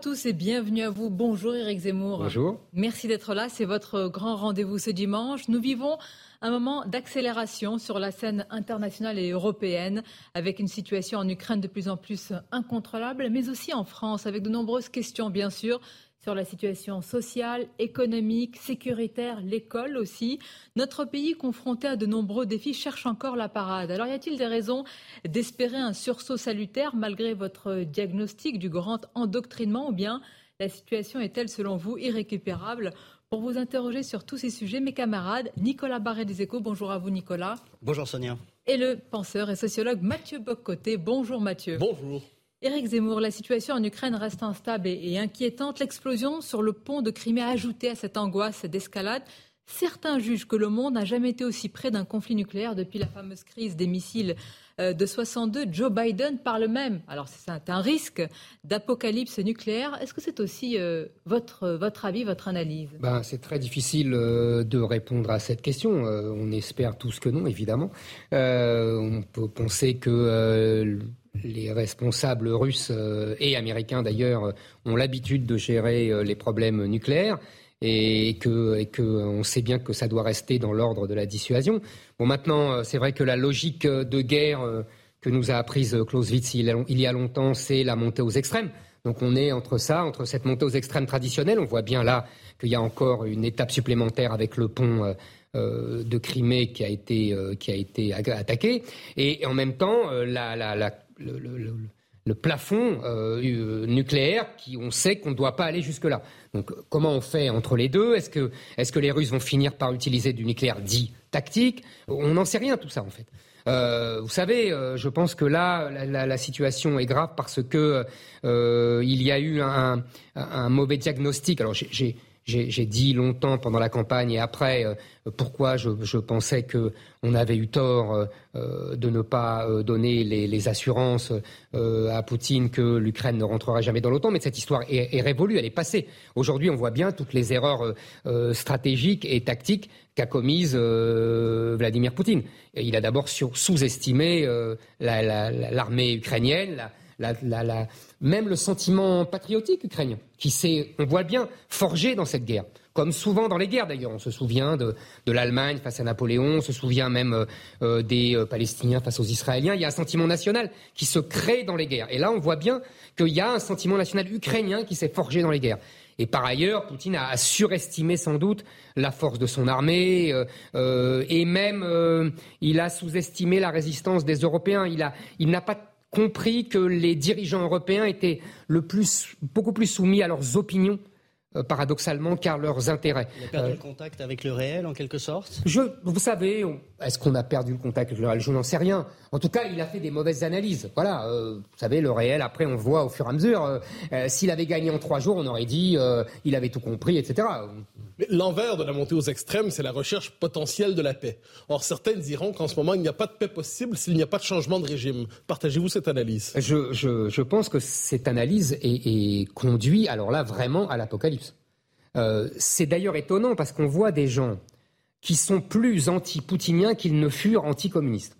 tous et bienvenue à vous. Bonjour Eric Zemmour. Bonjour. Merci d'être là. C'est votre grand rendez-vous ce dimanche. Nous vivons un moment d'accélération sur la scène internationale et européenne avec une situation en Ukraine de plus en plus incontrôlable, mais aussi en France avec de nombreuses questions bien sûr sur la situation sociale, économique, sécuritaire, l'école aussi. Notre pays, confronté à de nombreux défis, cherche encore la parade. Alors y a-t-il des raisons d'espérer un sursaut salutaire malgré votre diagnostic du grand endoctrinement ou bien la situation est-elle selon vous irrécupérable? Pour vous interroger sur tous ces sujets, mes camarades, Nicolas Barret des Échos, bonjour à vous Nicolas. Bonjour Sonia. Et le penseur et sociologue Mathieu Boccoté, bonjour Mathieu. Bonjour. Éric Zemmour, la situation en Ukraine reste instable et, inquiétante. L'explosion sur le pont de Crimée a ajouté à cette angoisse d'escalade. Certains jugent que le monde n'a jamais été aussi près d'un conflit nucléaire depuis la fameuse crise des missiles euh, de 62. Joe Biden parle même, alors c'est un risque d'apocalypse nucléaire. Est-ce que c'est aussi euh, votre, avis, votre analyse? Ben, C'est très difficile euh, de répondre à cette question. On espère tous que non, évidemment. On peut penser que les responsables russes euh, et américains d'ailleurs ont l'habitude de gérer euh, les problèmes nucléaires et que, on sait bien que ça doit rester dans l'ordre de la dissuasion. Bon, maintenant, euh, c'est vrai que la logique de guerre euh, que nous a apprise Clausewitz il, y a longtemps, c'est la montée aux extrêmes. Donc on est entre ça, entre cette montée aux extrêmes traditionnelle. On voit bien là qu'il y a encore une étape supplémentaire avec le pont. Euh, euh, de Crimée qui a été, euh, qui a été attaqué, et, en même temps euh, la, le, plafond euh, nucléaire qui on sait qu'on ne doit pas aller jusque-là. Donc comment on fait entre les deux? Est-ce que, les Russes vont finir par utiliser du nucléaire dit tactique? On n'en sait rien tout ça en fait. Euh, vous savez, euh, je pense que là, la, situation est grave parce que euh, il y a eu un, un mauvais diagnostic. Alors j'ai j'ai dit longtemps pendant la campagne et après euh, pourquoi je, je, pensais que on avait eu tort euh, de ne pas euh, donner les, les assurances euh, à Poutine que l'Ukraine ne rentrerait jamais dans l'OTAN. Mais cette histoire est, est, révolue, elle est passée. Aujourd'hui, on voit bien toutes les erreurs euh, stratégiques et tactiques qu'a commises Vladimir Poutine. Il a d'abord sous-estimé l'armée la, ukrainienne. La, la, la, même le sentiment patriotique ukrainien, qui s'est, on voit bien, forgé dans cette guerre. Comme souvent dans les guerres d'ailleurs, on se souvient de, de l'Allemagne face à Napoléon, on se souvient même euh, des euh, Palestiniens face aux Israéliens. Il y a un sentiment national qui se crée dans les guerres. Et là, on voit bien qu'il y a un sentiment national ukrainien qui s'est forgé dans les guerres. Et par ailleurs, Poutine a, surestimé sans doute la force de son armée euh, euh, et même euh, il a sous-estimé la résistance des Européens. Il n'a il pas compris que les dirigeants européens étaient le plus, beaucoup plus soumis à leurs opinions euh, paradoxalement, car leurs intérêts. Il a perdu euh, le contact avec le réel, en quelque sorte? Je, Vous savez, est-ce qu'on a perdu le contact avec le réel? Je n'en sais rien. En tout cas, il a fait des mauvaises analyses. Voilà, euh, vous savez, le réel, après, on voit au fur et à mesure. Euh, S'il avait gagné en trois jours, on aurait dit il avait tout compris, etc. Mais l'envers de la montée aux extrêmes, c'est la recherche potentielle de la paix. Or, certains diront qu'en ce moment, il n'y a pas de paix possible s'il n'y a pas de changement de régime. Partagez-vous cette analyse? Je, pense que cette analyse est, est conduit, alors là, vraiment à l'apocalypse. Euh, c'est d'ailleurs étonnant parce qu'on voit des gens qui sont plus anti-poutiniens qu'ils ne furent anti-communistes.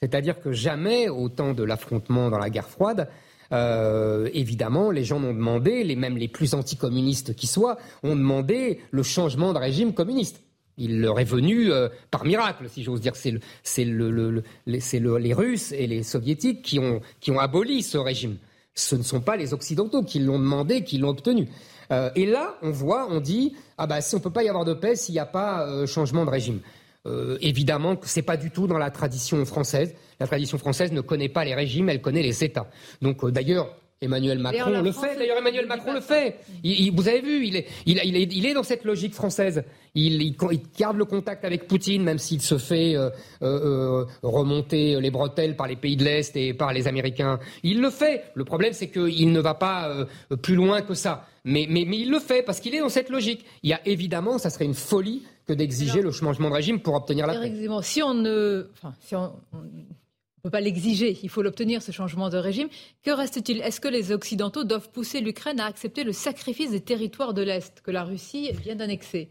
C'est-à-dire que jamais, au temps de l'affrontement dans la guerre froide, euh, évidemment, les gens ont demandé, les, même les plus anticommunistes qui soient, ont demandé le changement de régime communiste. Il leur est venu euh, par miracle, si j'ose dire. C'est le, le, le, le, les Russes et les Soviétiques qui ont, aboli ce régime. Ce ne sont pas les Occidentaux qui l'ont demandé, qui l'ont obtenu. Euh, et là, on voit, on dit, ah bah si on peut pas y avoir de paix s'il n'y a pas changement de régime. Euh, évidemment que c'est pas du tout dans la tradition française. La tradition française ne connaît pas les régimes, elle connaît les États. Donc euh, d'ailleurs, Emmanuel Macron le fait. D'ailleurs, Emmanuel Macron le fait. vous avez vu, il est, il, est, il est dans cette logique française. Il, il, garde le contact avec Poutine, même s'il se fait euh, euh, remonter les bretelles par les pays de l'Est et par les Américains. Il le fait. Le problème, c'est qu'il ne va pas euh, plus loin que ça. Mais, mais, mais il le fait parce qu'il est dans cette logique. Il y a évidemment, ça serait une folie que d'exiger le changement de régime pour obtenir la paix. Si on ne, enfin, si on, on peut pas l'exiger, il faut l'obtenir, ce changement de régime. Que reste-t-il? Est-ce que les Occidentaux doivent pousser l'Ukraine à accepter le sacrifice des territoires de l'Est que la Russie vient d'annexer?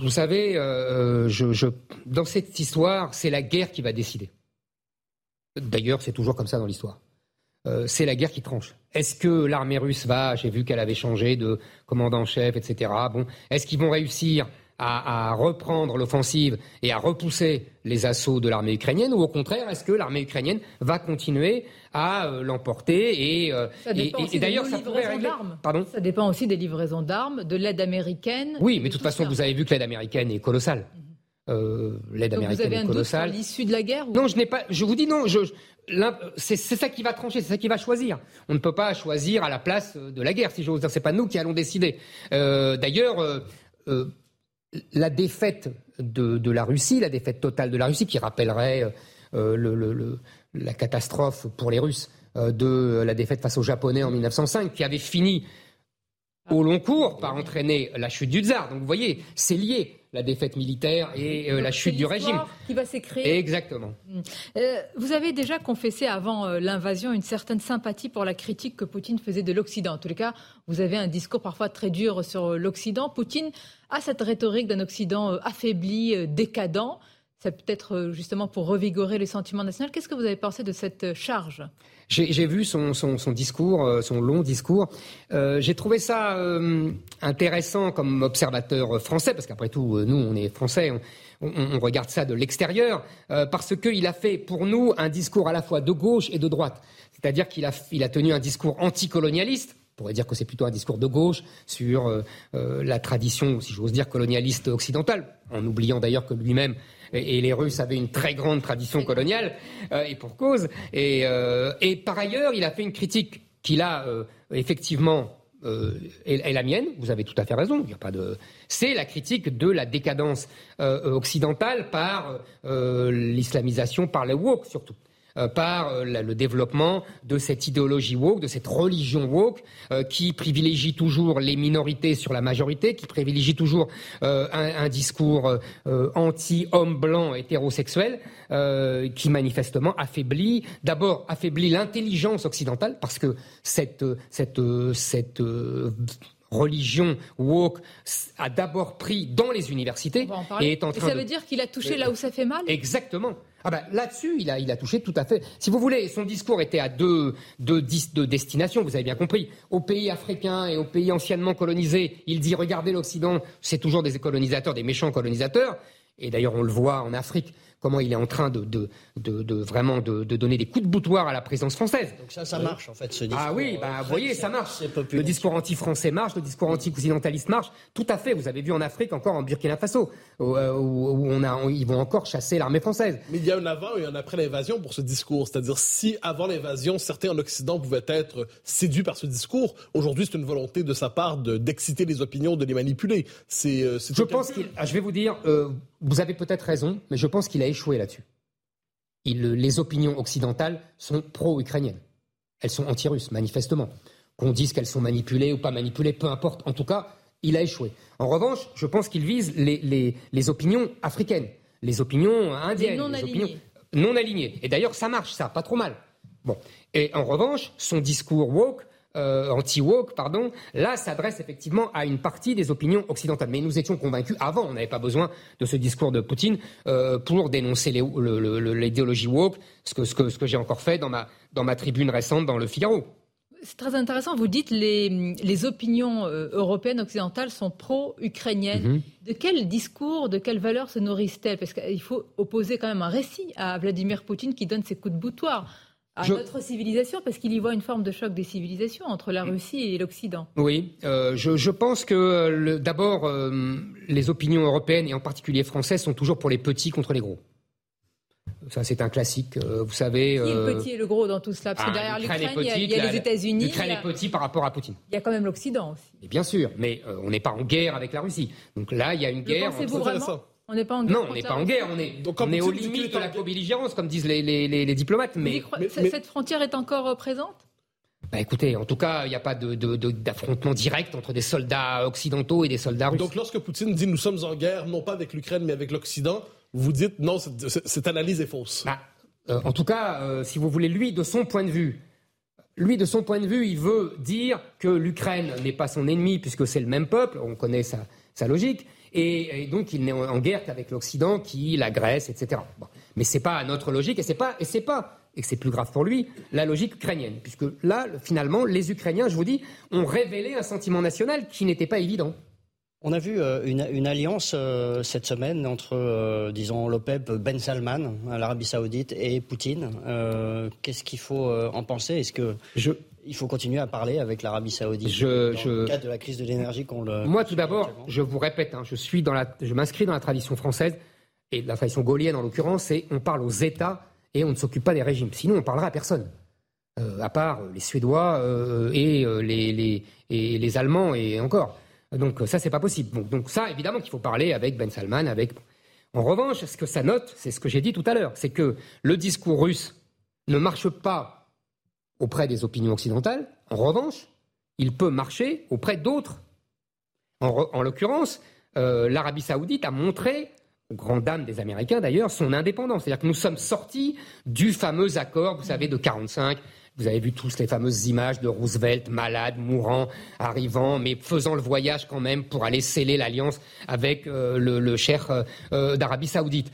Vous savez, euh, je, dans cette histoire, c'est la guerre qui va décider. D'ailleurs, c'est toujours comme ça dans l'histoire. Euh, c'est la guerre qui tranche. Est-ce que l'armée russe va, j'ai vu qu'elle avait changé de commandant-chef, etc. Bon, est-ce qu'ils vont réussir à, reprendre l'offensive et à repousser les assauts de l'armée ukrainienne ou au contraire est-ce que l'armée ukrainienne va continuer à euh, l'emporter et, euh, d'ailleurs ça pourrait régler... Pardon ça dépend aussi des livraisons d'armes, de l'aide américaine. Oui, mais de toute façon vous avez vu que l'aide américaine est colossale. Mhm. Euh, l'aide américaine vous avez est colossale. l'issue de la guerre Non, je n'ai pas. Je vous dis non. Je, c'est ça qui va trancher, c'est ça qui va choisir. On ne peut pas choisir à la place de la guerre, si j'ose dire. C'est pas nous qui allons décider. D'ailleurs la défaite de, la Russie, la défaite totale de la Russie, qui rappellerait euh, la catastrophe pour les Russes euh, de la défaite face aux Japonais en 1905, qui avait fini au long cours par entraîner la chute du tsar. Donc vous voyez, c'est lié la défaite militaire et euh, la chute du régime. Qui va s'écrire. Exactement. Mm. vous avez déjà confessé avant l'invasion une certaine sympathie pour la critique que Poutine faisait de l'Occident. En tous les cas, vous avez un discours parfois très dur sur l'Occident. Poutine à cette rhétorique d'un Occident euh, affaibli, euh, décadent. C'est peut-être euh, justement pour revigorer les sentiments nationaux. Qu'est-ce que vous avez pensé de cette charge? J'ai vu son, discours, son long discours. J'ai trouvé ça intéressant comme observateur français, parce qu'après tout, nous, on est français, on, regarde ça de l'extérieur, parce qu'il a fait pour nous un discours à la fois de gauche et de droite. C'est-à-dire qu'il a, tenu un discours anticolonialiste, on pourrait dire que c'est plutôt un discours de gauche sur euh, euh, la tradition, si j'ose dire, colonialiste occidentale, en oubliant d'ailleurs que lui-même et, les Russes avaient une très grande tradition coloniale, euh, et pour cause. Et, et, par ailleurs, il a fait une critique qu'il a effectivement est, la mienne. Vous avez tout à fait raison. Il a pas de. C'est la critique de la décadence occidentale par l'islamisation, par le woke surtout. Euh, par euh, le développement de cette idéologie woke, de cette religion woke, euh, qui privilégie toujours les minorités sur la majorité, qui privilégie toujours un, discours anti-homme blanc hétérosexuel, qui manifestement affaiblit, d'abord affaiblit l'intelligence occidentale, parce que cette, cette, cette religion woke a d'abord pris dans les universités et est en train et ça veut dire qu'il a touché là où ça fait mal? Exactement. Ah ben, là-dessus, il a, il a touché tout à fait. Si vous voulez, son discours était à deux, deux, deux destinations, vous avez bien compris. Aux pays africains et aux pays anciennement colonisés, il dit regardez l'Occident, c'est toujours des colonisateurs, des méchants colonisateurs. Et d'ailleurs, on le voit en Afrique comment il est en train de, de, vraiment de, donner des coups de boutoir à la présidence française. Donc ça, ça marche en fait, ce discours. Ah oui, bah, vous voyez, ça marche. Le discours anti-français marche, le discours anti-occidentaliste marche. Tout à fait. Vous avez vu en Afrique, encore en Burkina Faso, où, euh, on a, ils vont encore chasser l'armée française. Mais il y a un avant et un après l'invasion pour ce discours. C'est-à-dire, si avant l'invasion, certains en Occident pouvaient être séduits par ce discours, aujourd'hui, c'est une volonté de sa part d'exciter les opinions, de les manipuler. C'est, euh, je pense qu'il, ah, je vais vous dire, euh, vous avez peut-être raison, mais je pense qu'il a échoué là-dessus. les opinions occidentales sont pro-ukrainiennes. Elles sont anti-russes, manifestement. Qu'on dise qu'elles sont manipulées ou pas manipulées, peu importe. En tout cas, il a échoué. En revanche, je pense qu'il vise les, opinions africaines, les opinions indiennes, non les opinions non alignées. Et d'ailleurs, ça marche, ça, pas trop mal. Bon. Et en revanche, son discours woke euh, anti-woke, pardon, là s'adresse effectivement à une partie des opinions occidentales. Mais nous étions convaincus avant, on n'avait pas besoin de ce discours de Poutine euh, pour dénoncer l'idéologie woke, ce que, ce que, ce que j'ai encore fait dans ma, dans ma tribune récente dans le Figaro. C'est très intéressant. Vous dites les, les opinions euh, européennes, occidentales sont pro-ukrainiennes. Mm-hmm. De quel discours, de quelles valeurs se nourrissent-elles? Parce qu'il faut opposer quand même un récit à Vladimir Poutine qui donne ses coups de boutoir à notre civilisation, parce qu'il y voit une forme de choc des civilisations entre la Russie et l'Occident. Oui, euh, je, pense que d'abord, euh, les opinions européennes, et en particulier françaises, sont toujours pour les petits contre les gros. Ça, c'est un classique. vous savez. Qui est le petit et le gros dans tout cela? Parce que ah, derrière l'Ukraine, il y a, les États-Unis. L'Ukraine est petit par rapport à Poutine. Il y a quand même l'Occident aussi. Et bien sûr, mais on n'est pas en guerre avec la Russie. Donc là, il y a une guerre. Pensez-vous vraiment? On n'est pas en guerre. Non, on n'est pas en guerre. On est, on est aux limites de la co-belligérance, comme disent les, les, les, diplomates. Mais, cette frontière est encore euh, présente? Bah écoutez, en tout cas, il n'y a pas d'affrontement de, direct entre des soldats occidentaux et des soldats russes. Donc lorsque Poutine dit nous sommes en guerre, non pas avec l'Ukraine, mais avec l'Occident, vous dites non, cette analyse est fausse. Bah, euh, en tout cas, euh, si vous voulez, lui, de son point de vue, lui, de son point de vue, il veut dire que l'Ukraine n'est pas son ennemi puisque c'est le même peuple, on connaît sa, sa logique, et, donc il n'est en guerre qu'avec l'Occident qui l'agresse, etc. Mais c'est pas notre logique, et c'est pas, et c'est pas, et c'est plus grave pour lui, la logique ukrainienne, puisque là, finalement, les Ukrainiens, je vous dis, ont révélé un sentiment national qui n'était pas évident. On a vu euh, une, alliance euh, cette semaine entre, euh, disons, l'OPEP, Ben Salman, l'Arabie Saoudite, et Poutine. Qu'est-ce qu'il faut en penser? Est-ce que je, il faut continuer à parler avec l'Arabie Saoudite je, dans le cadre de la crise de l'énergie qu'on le. Moi, tout d'abord, je vous répète, hein, je suis dans la, je m'inscris dans la tradition française et la tradition gaulienne en l'occurrence, c'est on parle aux États et on ne s'occupe pas des régimes. Sinon, on parlera à personne. Euh, à part les Suédois euh, et, euh, les, les, et les Allemands et encore. Donc ça, c'est pas possible. Donc, donc ça, évidemment qu'il faut parler avec Ben Salman, avec. En revanche, ce que ça note, c'est ce que j'ai dit tout à l'heure, c'est que le discours russe ne marche pas auprès des opinions occidentales. En revanche, il peut marcher auprès d'autres. En, l'occurrence, euh, l'Arabie saoudite a montré, aux grandes dames des Américains d'ailleurs, son indépendance. C'est-à-dire que nous sommes sortis du fameux accord, vous savez, de 45. Vous avez vu tous les fameuses images de Roosevelt, malade, mourant, arrivant, mais faisant le voyage quand même pour aller sceller l'alliance avec euh, le, le euh, d'Arabie saoudite.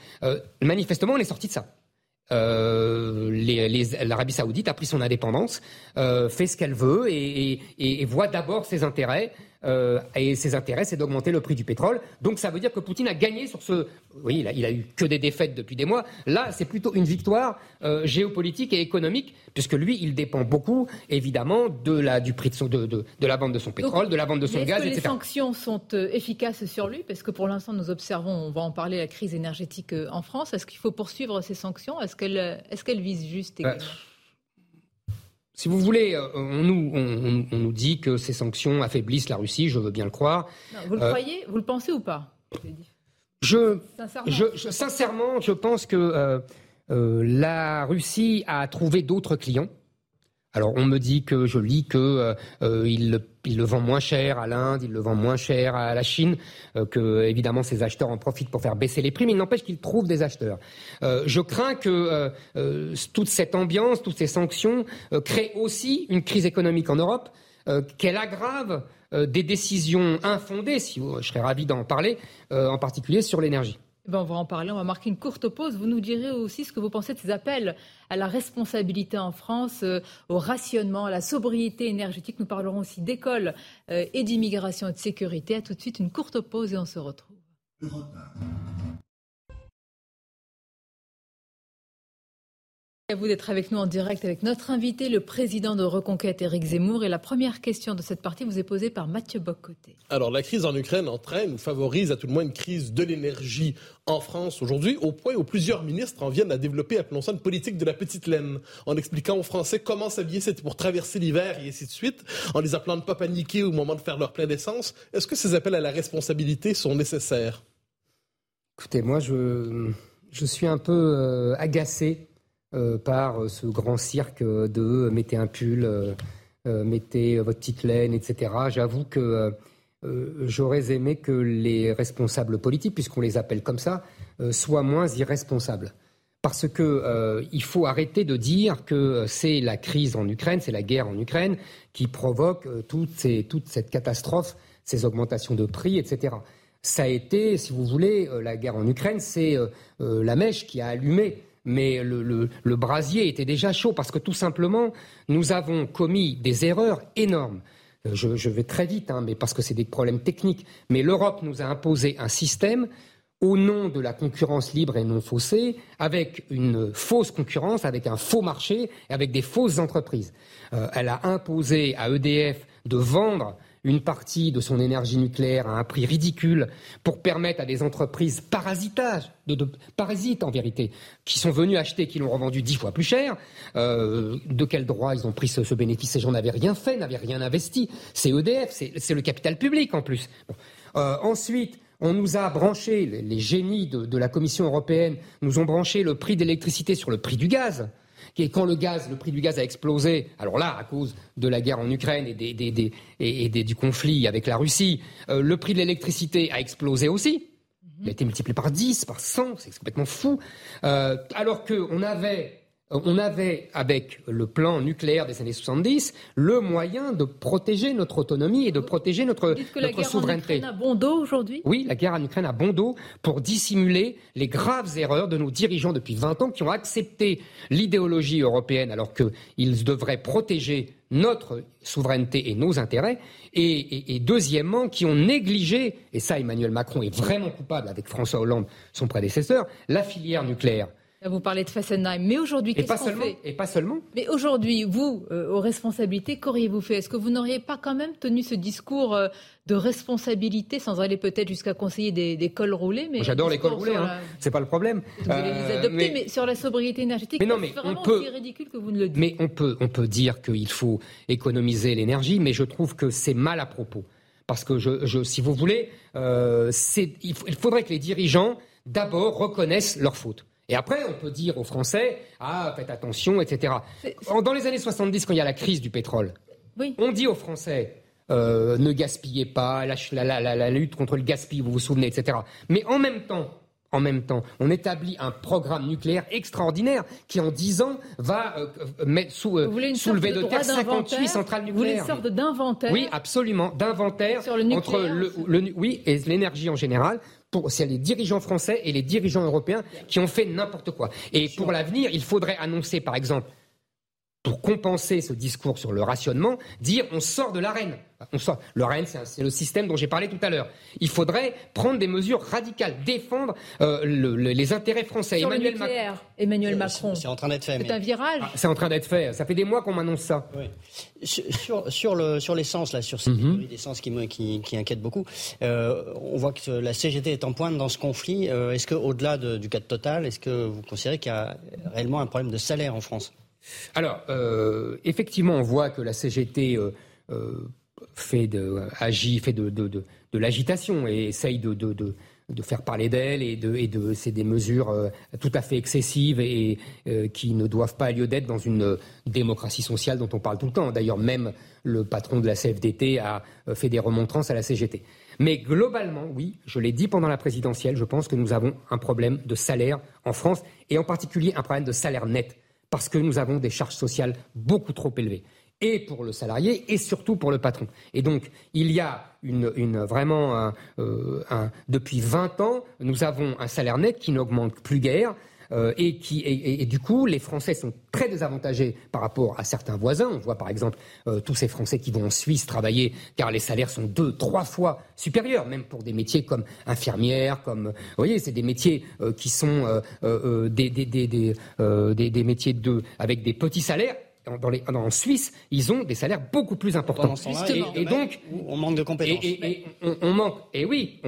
manifestement, on est sorti de ça. Euh, l'Arabie saoudite a pris son indépendance, euh, fait ce qu'elle veut et, voit d'abord ses intérêts. Euh, et ses intérêts, c'est d'augmenter le prix du pétrole. Donc ça veut dire que Poutine a gagné sur ce. Oui, il a, il a eu que des défaites depuis des mois. Là, c'est plutôt une victoire géopolitique et économique, puisque lui, il dépend beaucoup, évidemment, de la, du prix de, son, de, de, la vente de son pétrole, de la vente de son gaz, que etc. Les sanctions sont efficaces sur lui, parce que pour l'instant, nous observons, on va en parler, la crise énergétique en France. Est-ce qu'il faut poursuivre ces sanctions? Est-ce qu'elles est visent juste également si vous voulez, euh, on nous, on, nous, dit que ces sanctions affaiblissent la Russie, je veux bien le croire. vous le euh, croyez Vous le pensez ou pas? Je, sincèrement. Je, pense que euh, la Russie a trouvé d'autres clients. Alors on me dit que je lis que il, le vend moins cher à l'Inde, il le vend moins cher à la Chine, que évidemment ces acheteurs en profitent pour faire baisser les prix, mais il n'empêche qu'ils trouvent des acheteurs. je crains que toute cette ambiance, toutes ces sanctions créent aussi une crise économique en Europe, qu'elle aggrave des décisions infondées, si je serais ravi d'en parler, en particulier sur l'énergie. Eh ben, on va en parler, on va marquer une courte pause. Vous nous direz aussi ce que vous pensez de ces appels à la responsabilité en France, euh, au rationnement, à la sobriété énergétique. Nous parlerons aussi d'école euh, et d'immigration et de sécurité. À tout de suite, une courte pause et on se retrouve. À vous d'être avec nous en direct avec notre invité, le président de Reconquête, Éric Zemmour. Et la première question de cette partie vous est posée par Mathieu Boccoté. Alors, la crise en Ukraine entraîne ou favorise à tout le moins une crise de l'énergie en France aujourd'hui, au point où plusieurs ministres en viennent à développer, appelons ça une politique de la petite laine, en expliquant aux Français comment s'habiller, c'était pour traverser l'hiver et ainsi de suite, en les appelant de pas paniquer au moment de faire leur plein d'essence. Est-ce que ces appels à la responsabilité sont nécessaires? Écoutez, moi, je, je suis un peu euh, agacé par ce grand cirque de mettez un pull, euh, euh, mettez votre petite laine, etc. J'avoue que j'aurais aimé que les responsables politiques, puisqu'on les appelle comme ça, soient moins irresponsables. Parce que il faut arrêter de dire que c'est la crise en Ukraine, c'est la guerre en Ukraine qui provoque toute cette catastrophe, ces augmentations de prix, etc. Ça a été, si vous voulez, la guerre en Ukraine, c'est la mèche qui a allumé mais le, brasier était déjà chaud parce que tout simplement, nous avons commis des erreurs énormes. Euh, je, vais très vite, hein, mais parce que c'est des problèmes techniques. Mais l'Europe nous a imposé un système au nom de la concurrence libre et non faussée, avec une fausse concurrence, avec un faux marché, avec des fausses entreprises. Euh, elle a imposé à EDF de vendre une partie de son énergie nucléaire à un prix ridicule pour permettre à des entreprises parasitages, parasites en vérité, qui sont venus acheter, qui l'ont revendu dix fois plus cher. Euh, de quel droit ils ont pris ce, bénéfice? Ces gens n'avaient rien fait, n'avaient rien investi. C'est EDF, c'est le capital public en plus. Euh, ensuite, on nous a branché, les, génies de, de, la Commission européenne nous ont branché le prix d'électricité sur le prix du gaz. Et quand le gaz, le prix du gaz a explosé, alors là, à cause de la guerre en Ukraine et, du conflit avec la Russie, euh, le prix de l'électricité a explosé aussi. Il a été multiplié par 10, par 100, c'est complètement fou. Euh, alors qu'on avait on avait, avec le plan nucléaire des années 70, le moyen de protéger notre autonomie et de protéger notre, que notre la souveraineté. En Ukraine a bon dos aujourd'hui? Oui, la guerre en Ukraine a bon dos pour dissimuler les graves erreurs de nos dirigeants depuis 20 ans qui ont accepté l'idéologie européenne alors qu'ils devraient protéger notre souveraineté et nos intérêts, et, et, deuxièmement, qui ont négligé, et ça Emmanuel Macron est vraiment coupable avec François Hollande, son prédécesseur, la filière nucléaire. Vous parlez de Fessenheim, mais aujourd'hui, qu'est-ce qu'on fait Et pas seulement. Mais aujourd'hui, vous, euh, aux responsabilités, qu'auriez-vous fait? Est-ce que vous n'auriez pas quand même tenu ce discours euh, de responsabilité, sans aller peut-être jusqu'à conseiller des, cols roulés mais J'adore les cols roulés, hein. c'est pas le problème. Vous allez les euh, adopter, mais... sur la sobriété énergétique, c'est vraiment aussi ridicule que vous ne le dites. Mais on peut, on peut dire qu'il faut économiser l'énergie, mais je trouve que c'est mal à propos. Parce que, je, je si vous voulez, il faudrait que les dirigeants, d'abord, reconnaissent leurs fautes. Et après, on peut dire aux Français, ah, faites attention, etc. Dans les années 70, quand il y a la crise du pétrole, on dit aux Français, euh, ne gaspillez pas, la, lutte contre le gaspillage, vous vous souvenez, etc. Mais en même temps, en même temps, on établit un programme nucléaire extraordinaire qui, en 10 ans, va euh, mettre sous, euh, soulever de, terre 58 centrales nucléaires. Vous voulez une sorte d'inventaire Oui, absolument, d'inventaire entre le, oui et l'énergie en général c'est les dirigeants français et les dirigeants européens qui ont fait n'importe quoi. Et pour l'avenir, il faudrait annoncer, par exemple, pour compenser ce discours sur le rationnement, dire on sort de l'arène. On sort. Le REN, c'est le système dont j'ai parlé tout à l'heure. Il faudrait prendre des mesures radicales, défendre euh, les intérêts français. Sur Emmanuel, Macron. Emmanuel Macron. C'est en train d'être fait. C'est un virage. Ah, c'est en train d'être fait. Ça fait des mois qu'on m'annonce ça. Oui. Sur, sur, le, sur l'essence, là, sur cette mm d'essence qui, qui, qui, inquiète beaucoup, euh, on voit que la CGT est en pointe dans ce conflit. Euh, est-ce qu'au-delà du cas de Total, est-ce que vous considérez qu'il y a réellement un problème de salaire en France? Alors, euh, effectivement, on voit que la CGT euh, euh, fait de, agit, fait de, l'agitation et essaye de, faire parler d'elle et de, et de c'est des mesures tout à fait excessives et qui ne doivent pas lieu d'être dans une démocratie sociale dont on parle tout le temps. D'ailleurs, même le patron de la CFDT a fait des remontrances à la CGT. Mais globalement, oui, je l'ai dit pendant la présidentielle, je pense que nous avons un problème de salaire en France et en particulier un problème de salaire net parce que nous avons des charges sociales beaucoup trop élevées et pour le salarié et surtout pour le patron. Et donc, il y a une, vraiment, euh, depuis 20 ans, nous avons un salaire net qui n'augmente plus guère. Euh, et, qui, et, du coup, les Français sont très désavantagés par rapport à certains voisins. On voit par exemple euh, tous ces Français qui vont en Suisse travailler, car les salaires sont deux, trois fois supérieurs, même pour des métiers comme infirmière, comme, vous voyez, c'est des métiers euh, qui sont des, des, des, des, des métiers de, avec des petits salaires dans les, en Suisse, ils ont des salaires beaucoup plus importants. Et, donc, on manque de compétences. Et, on, manque. Et oui,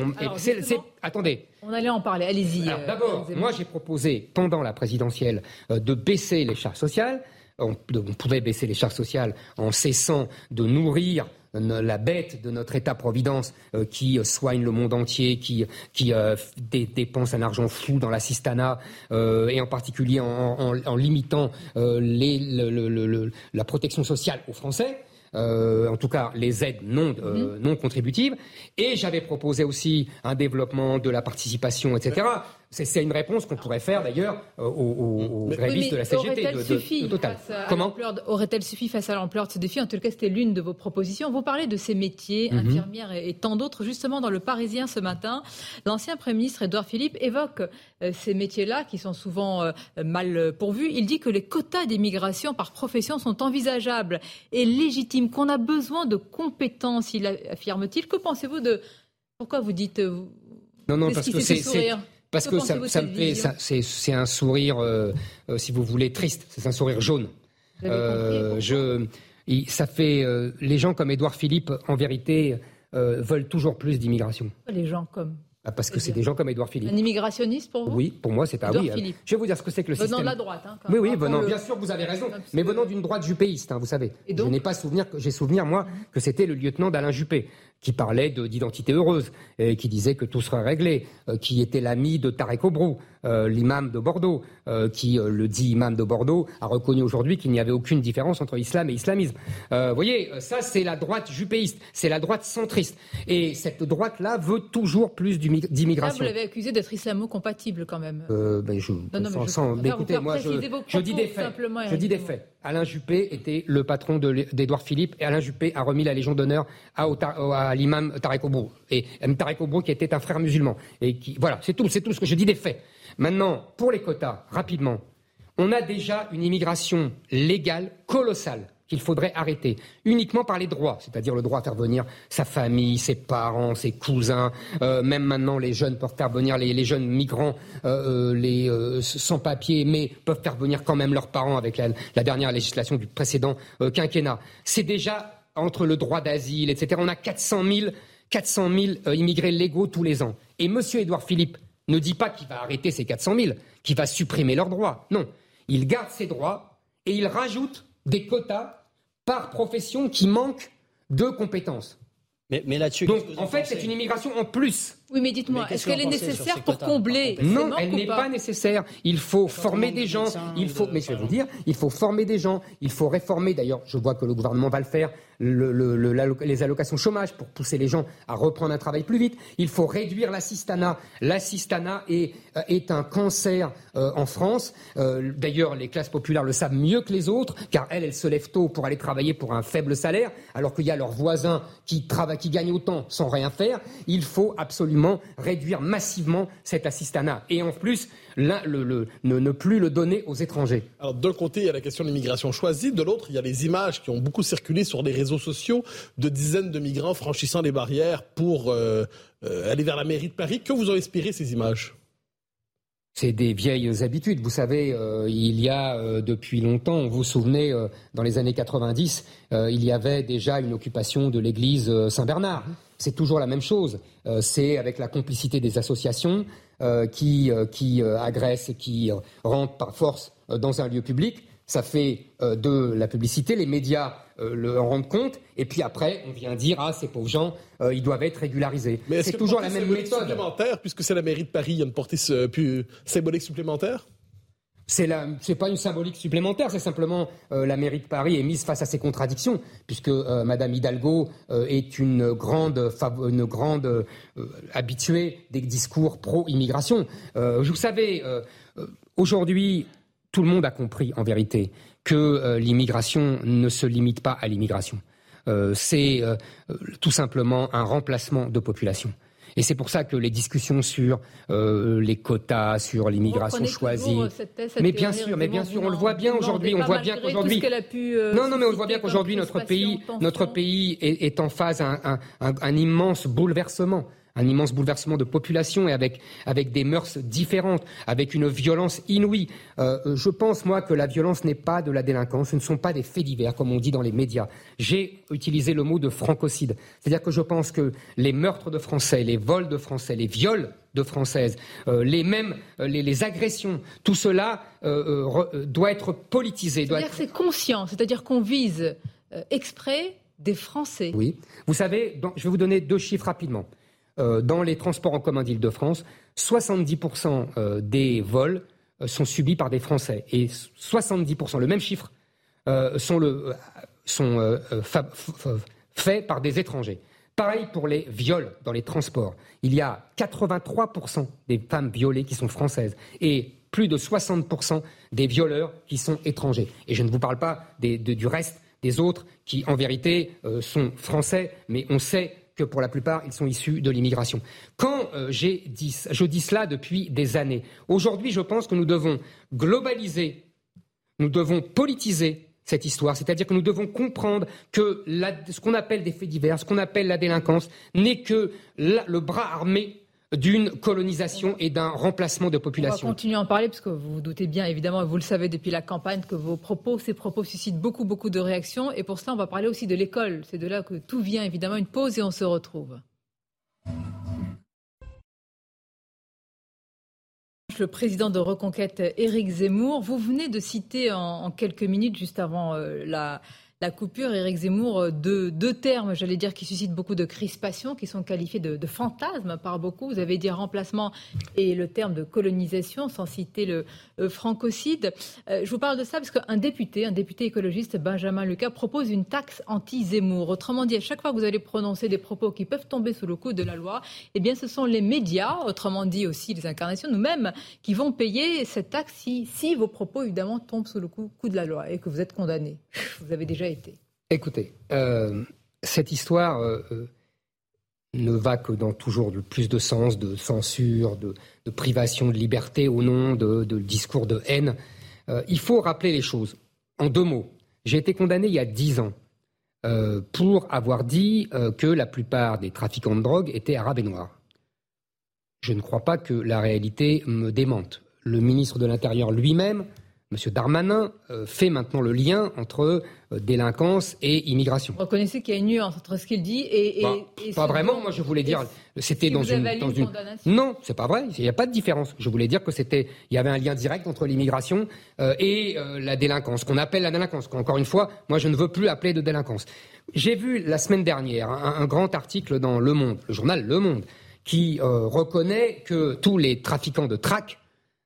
attendez. On allait en parler. Allez-y. Euh, d'abord, moi, j'ai proposé pendant la présidentielle euh, de baisser les charges sociales. On, on, pouvait baisser les charges sociales en cessant de nourrir la bête de notre État-providence euh, qui soigne le monde entier, qui, qui euh, dépense un argent fou dans l'assistanat, euh, et en particulier en, limitant la protection sociale aux Français. en tout cas les aides non, mm-hmm. non contributives. Et j'avais proposé aussi un développement de la participation, etc. C'est une réponse qu'on pourrait faire d'ailleurs euh, aux, grévistes de la CGT. De, Total. Comment Aurait-elle suffi face à l'ampleur de ce défi? En tout cas, c'était l'une de vos propositions. Vous parlez de ces métiers, mhm. infirmières et, tant d'autres. Justement, dans le Parisien ce matin, l'ancien Premier ministre Édouard Philippe évoque euh, ces métiers-là qui sont souvent euh, mal pourvus. Il dit que les quotas d'immigration par profession sont envisageables et légitimes, qu'on a besoin de compétences, il affirme-t-il. Que pensez-vous de... Pourquoi vous dites... Non, non, parce que c'est parce que ça, me fait, c'est un sourire, euh, euh, si vous voulez, triste. C'est un sourire jaune. Euh, je, ça fait les gens comme Édouard Philippe, en vérité, veulent toujours plus d'immigration. Les gens comme ah, parce que c'est des gens comme Édouard Philippe. Un immigrationniste pour vous? Oui, pour moi c'est un oui. Je vais vous dire ce que c'est que le venant système. Venant de la droite. Hein, oui, oui, venant. Bien sûr, vous avez raison. Mais venant d'une droite jupéiste, hein, vous savez. je n'ai pas souvenir, j'ai souvenir moi que c'était le lieutenant d'Alain Juppé qui parlait d'identité heureuse, et qui disait que tout serait réglé, euh, qui était l'ami de Tarek Obrou, euh, l'imam de Bordeaux, euh, qui, le dit imam de Bordeaux, a reconnu aujourd'hui qu'il n'y avait aucune différence entre islam et islamisme. Vous voyez, ça c'est la droite jupéiste, c'est la droite centriste. Et cette droite-là veut toujours plus d'immigration. Vous l'avez accusé d'être islamo-compatible quand même. Ben, je, écoutez, moi je, dis des faits. Je dis des faits. Alain Juppé était le patron d'Édouard Philippe et Alain Juppé a remis la Légion d'honneur à, à l'imam Tarek Obrou. Et Tarek Obrou qui était un frère musulman. Et qui, voilà, c'est tout, c'est tout ce que je dis des faits. Maintenant, pour les quotas, rapidement, on a déjà une immigration légale colossale qu'il faudrait arrêter, uniquement par les droits, c'est-à-dire le droit à faire venir sa famille, ses parents, ses cousins, euh, même maintenant les jeunes peuvent faire les, jeunes migrants, euh, euh, les sans papier, mais peuvent faire venir quand même leurs parents avec la, dernière législation du précédent quinquennat. C'est déjà entre le droit d'asile, etc. On a 400 000, 400 000 immigrés légaux tous les ans. Et M. Édouard Philippe ne dit pas qu'il va arrêter ces 400 000, qu'il va supprimer leurs droits. Non, il garde ses droits et il rajoute des quotas par profession qui manque de compétences. Mais, mais là-dessus, donc en fait, c'est une immigration en plus. Oui, mais dites-moi, est-ce qu'elle est nécessaire pour combler Non, elle n'est pas nécessaire. Il faut former des gens. Il faut, mais je vais vous dire, il faut former des gens. Il faut réformer. D'ailleurs, je vois que le gouvernement va le faire. les allocations chômage pour pousser les gens à reprendre un travail plus vite. Il faut réduire l'assistanat. L'assistanat est, euh, est un cancer euh, en France. Euh, d'ailleurs, les classes populaires le savent mieux que les autres, car elles, elles se lèvent tôt pour aller travailler pour un faible salaire, alors qu'il y a leurs voisins qui, travaillent, qui gagnent autant sans rien faire. Il faut absolument réduire massivement cet assistanat. Et en plus, ne, plus le donner aux étrangers. Alors d'un côté, il y a la question de l'immigration choisie, de l'autre, il y a les images qui ont beaucoup circulé sur les réseaux sociaux de dizaines de migrants franchissant les barrières pour euh, euh, aller vers la mairie de Paris. Que vous ont inspiré ces images? C'est des vieilles habitudes. Vous savez, euh, il y a depuis longtemps, vous vous souvenez, dans les années 90, il y avait déjà une occupation de l'église Saint-Bernard c'est toujours la même chose. Euh, c'est avec la complicité des associations euh, qui, euh, qui agressent et qui rentrent par force dans un lieu public. Ça fait de la publicité, les médias le rendent compte, et puis après, on vient dire ah ces pauvres gens, ils doivent être régularisés. Mais c'est toujours la même méthode. Supplémentaire, puisque c'est la mairie de Paris, il y a une portée plus symbolique supplémentaire? C'est n'est pas une symbolique supplémentaire, c'est simplement euh, la mairie de Paris est mise face à ces contradictions, puisque euh, Madame Hidalgo euh, est une grande, une grande habituée des discours pro-immigration. vous savez, aujourd'hui, tout le monde a compris, en vérité, que l'immigration ne se limite pas à l'immigration. c'est tout simplement un remplacement de population. Et c'est pour ça que les discussions sur euh, les quotas, sur l'immigration choisie. mais bien sûr, mais bien sûr, on le voit bien aujourd'hui. On voit bien qu'aujourd'hui. Euh, non, non, mais on le voit bien qu'aujourd'hui notre pays, notre pays est, en phase à un immense bouleversement un immense bouleversement de population et avec, avec des mœurs différentes, avec une violence inouïe. Euh, je pense, moi, que la violence n'est pas de la délinquance, ce ne sont pas des faits divers, comme on dit dans les médias. J'ai utilisé le mot de francocide. C'est-à-dire que je pense que les meurtres de Français, les vols de Français, les viols de Françaises, euh, les mêmes, euh, les, agressions, tout cela doit être politisé. C'est-à-dire que c'est conscient, c'est-à-dire qu'on vise exprès des Français. Oui. Vous savez, je vais vous donner deux chiffres rapidement. Euh, dans les transports en commun d'Île-de-France, 70% euh, des vols euh, sont subis par des Français et 70%, le même chiffre, sont, faits par des étrangers. Pareil pour les viols dans les transports. Il y a 83% des femmes violées qui sont françaises et plus de 60% des violeurs qui sont étrangers. Et je ne vous parle pas du reste des autres qui, en vérité, sont français, mais on sait que pour la plupart, ils sont issus de l'immigration. Quand euh, j'ai dit, je dis cela depuis des années, aujourd'hui, je pense que nous devons globaliser, nous devons politiser cette histoire, c'est-à-dire que nous devons comprendre que ce qu'on appelle des faits divers, ce qu'on appelle la délinquance, n'est que le bras armé d'une colonisation et d'un remplacement de population. On va continuer à en parler parce que vous vous doutez bien, évidemment, vous le savez depuis la campagne, que vos propos, ces propos suscitent beaucoup, beaucoup de réactions. Et pour cela, on va parler aussi de l'école. C'est de là que tout vient, évidemment. Une pause et on se retrouve. Le président de Reconquête, Éric Zemmour, vous venez de citer en, quelques minutes, juste avant euh, la, la coupure, Éric Zemmour, euh, deux, termes, j'allais dire, qui suscitent beaucoup de crispation, qui sont qualifiés de, fantasmes par beaucoup. Vous avez dit remplacement et le terme de colonisation, sans citer le francocide. Euh, je vous parle de ça parce qu'un député, un député écologiste, Benjamin Lucas, propose une taxe anti-Zemmour. Autrement dit, à chaque fois que vous allez prononcer des propos qui peuvent tomber sous le coup de la loi, eh bien, ce sont les médias, autrement dit aussi les incarnations, nous-mêmes, qui vont payer cette taxe si, si vos propos, évidemment, tombent sous le coup, coup de la loi et que vous êtes condamné. Vous avez déjà Écoutez, euh, cette histoire euh, euh, ne va que dans toujours le plus de sens, de censure, de, privation de liberté au nom de, discours de haine. il faut rappeler les choses. En deux mots, j'ai été condamné il y a dix ans pour avoir dit que la plupart des trafiquants de drogue étaient arabes et noirs. Je ne crois pas que la réalité me démente. Le ministre de l'Intérieur lui-même M. Darmanin euh, fait maintenant le lien entre euh, délinquance et immigration. Vous reconnaissez qu'il y a une nuance entre ce qu'il dit et. Bah, pas vraiment, moi je voulais dire. C'était dans, une, dans une. Non, c'est pas vrai, il n'y a pas de différence. Je voulais dire que c'était. Il y avait un lien direct entre l'immigration euh, et la délinquance, qu'on appelle la délinquance. Encore une fois, moi je ne veux plus appeler de délinquance. J'ai vu la semaine dernière un, grand article dans Le Monde, le journal Le Monde, qui reconnaît que tous les trafiquants de trac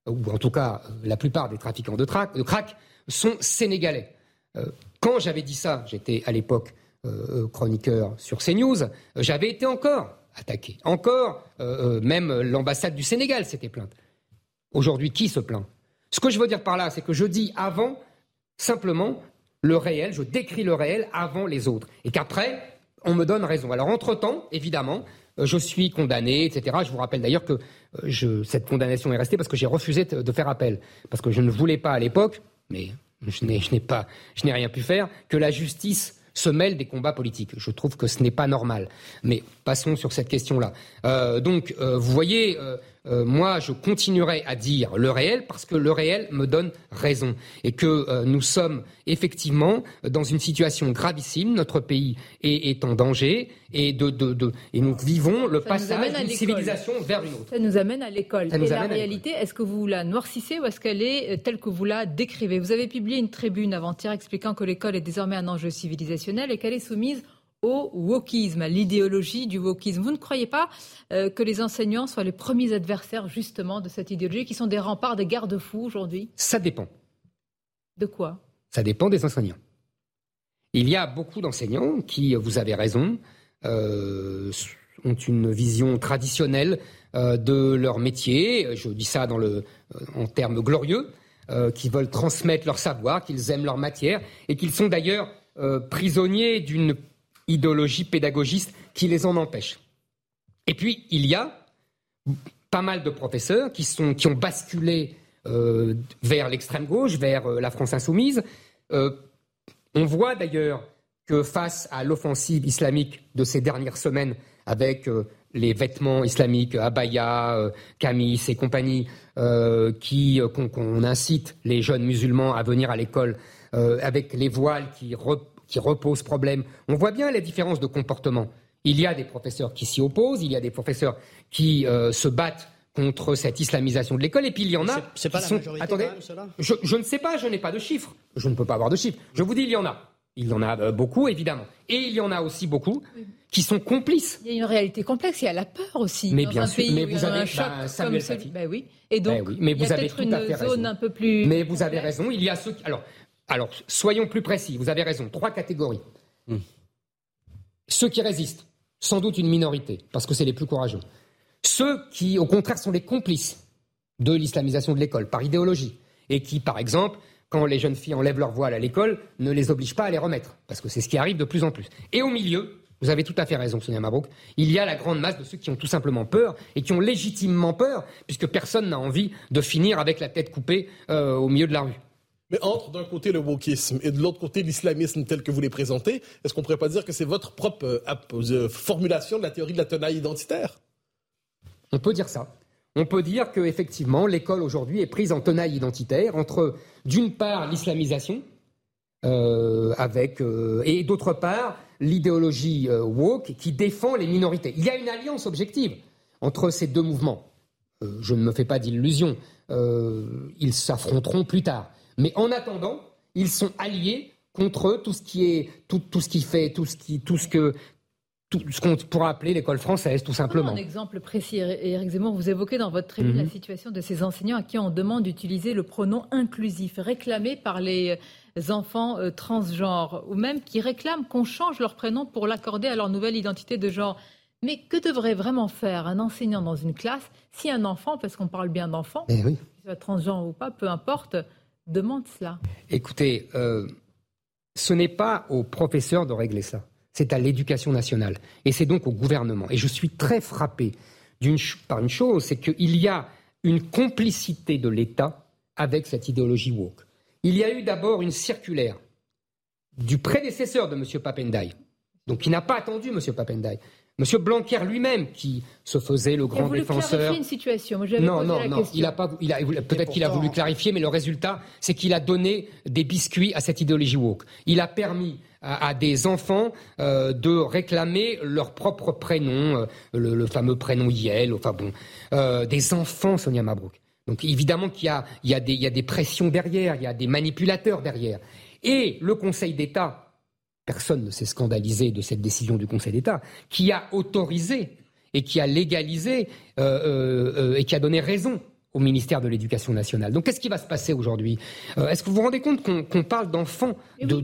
ou en tout cas la plupart des trafiquants de, crack, sont sénégalais. Euh, quand j'avais dit ça, j'étais à l'époque euh, chroniqueur sur CNews, j'avais été encore attaqué. Encore, euh, même l'ambassade du Sénégal s'était plainte. Aujourd'hui, qui se plaint? Ce que je veux dire par là, c'est que je dis avant simplement le réel, je décris le réel avant les autres. Et qu'après, on me donne raison. Alors, entre-temps, évidemment, je suis condamné, etc. Je vous rappelle d'ailleurs que je, cette condamnation est restée parce que j'ai refusé de faire appel. Parce que je ne voulais pas à l'époque, mais je n'ai pas, je n'ai rien pu faire, que la justice se mêle des combats politiques. Je trouve que ce n'est pas normal. Mais passons sur cette question-là. Euh, donc, euh, vous voyez, euh, euh, moi, je continuerai à dire le réel parce que le réel me donne raison et que euh, nous sommes effectivement dans une situation gravissime. Notre pays est, en danger et, de, et nous vivons le passage d'une civilisation vers une autre. Ça nous amène à l'école. Et la réalité, est-ce que vous la noircissez ou est-ce qu'elle est euh, telle que vous la décrivez? Vous avez publié une tribune avant-hier expliquant que l'école est désormais un enjeu civilisationnel et qu'elle est soumise au wokisme, à l'idéologie du wokisme. Vous ne croyez pas euh, que les enseignants soient les premiers adversaires justement de cette idéologie, qui sont des remparts, des garde-fous aujourd'hui? Ça dépend. De quoi? Ça dépend des enseignants. Il y a beaucoup d'enseignants qui, vous avez raison, euh, ont une vision traditionnelle euh, de leur métier. Je dis ça dans le, en termes glorieux, qui veulent transmettre leur savoir, qu'ils aiment leur matière et qu'ils sont d'ailleurs prisonniers d'une idéologie pédagogiste qui les en empêche. Et puis, il y a pas mal de professeurs qui, sont, qui ont basculé euh, vers l'extrême gauche, vers euh, la France insoumise. Euh, on voit d'ailleurs que face à l'offensive islamique de ces dernières semaines, avec les vêtements islamiques, abaya, camis et compagnie, qui qu'on incite les jeunes musulmans à venir à l'école, avec les voiles qui qui repose problème. On voit bien la différence de comportement. Il y a des professeurs qui s'y opposent, il y a des professeurs qui euh, se battent contre cette islamisation de l'école, et puis il y en a. C'est pas la sont... majorité Attendez, je, ne sais pas, je n'ai pas de chiffres. Je ne peux pas avoir de chiffres. Je vous dis, il y en a. Il y en a euh, beaucoup, évidemment. Et il y en a aussi beaucoup qui sont complices. Il y a une réalité complexe, il y a la peur aussi. Mais bien sûr, mais vous avez un choc comme celui... bah oui. Et donc, bah mais vous il y a avez tout une à fait zone raison. un peu plus. Mais vous avez raison. Il y a ceux qui... Alors, alors, soyons plus précis, vous avez raison, trois catégories. Hmm. Ceux qui résistent, sans doute une minorité, parce que c'est les plus courageux. Ceux qui, au contraire, sont les complices de l'islamisation de l'école, par idéologie, et qui, par exemple, quand les jeunes filles enlèvent leur voile à l'école, ne les obligent pas à les remettre, parce que c'est ce qui arrive de plus en plus. Et au milieu, vous avez tout à fait raison, Sonia Mabrouk, il y a la grande masse de ceux qui ont tout simplement peur, et qui ont légitimement peur, puisque personne n'a envie de finir avec la tête coupée euh, au milieu de la rue. Mais entre d'un côté le wokisme et de l'autre côté l'islamisme tel que vous les présentez, est-ce qu'on pourrait pas dire que c'est votre propre euh, euh, formulation de la théorie de la tenaille identitaire? On peut dire ça. On peut dire qu'effectivement, l'école aujourd'hui est prise en tenaille identitaire entre, d'une part, l'islamisation, euh, avec, et d'autre part, l'idéologie woke qui défend les minorités. Il y a une alliance objective entre ces deux mouvements. je ne me fais pas d'illusions. ils s'affronteront plus tard. Mais en attendant, ils sont alliés contre tout ce qui est tout, tout ce qui fait tout ce qui tout ce que tout ce qu'on pourrait appeler l'école française, tout simplement. Un exemple précis, Éric Zemmour, vous évoquez dans votre tribune la mhm. situation de ces enseignants à qui on demande d'utiliser le pronom inclusif, réclamé par les enfants euh, transgenres, ou même qui réclament qu'on change leur prénom pour l'accorder à leur nouvelle identité de genre. Mais que devrait vraiment faire un enseignant dans une classe si un enfant, parce qu'on parle bien d'enfant, eh qu'il soit transgenre ou pas, peu importe, demande cela Écoutez, euh, ce n'est pas aux professeurs de régler ça c'est à l'éducation nationale. Et c'est donc au gouvernement. Et je suis très frappé par une chose, c'est qu'il y a une complicité de l'État avec cette idéologie woke. Il y a eu d'abord une circulaire du prédécesseur de M. Papendai, donc qui n'a pas attendu M. Papendai, Monsieur Blanquer lui-même, qui se faisait le grand défenseur. une situation. non, non, non. Il a pas. Il a, peut-être qu'il a voulu clarifier, mais le résultat, c'est qu'il a donné des biscuits à cette idéologie woke. Il a permis à, des enfants euh, de réclamer leur propre prénom, euh, le, fameux prénom Yel, enfin bon, euh, des enfants, Sonia Mabrouk. Donc évidemment qu'il y a, il y, a des, il y a des pressions derrière, il y a des manipulateurs derrière. Et le Conseil d'État, personne ne s'est scandalisé de cette décision du Conseil d'État, qui a autorisé et qui a légalisé euh, euh, euh, et qui a donné raison au ministère de l'Éducation nationale. Donc qu'est-ce qui va se passer aujourd'hui? Est-ce que vous vous rendez compte qu'on parle d'enfants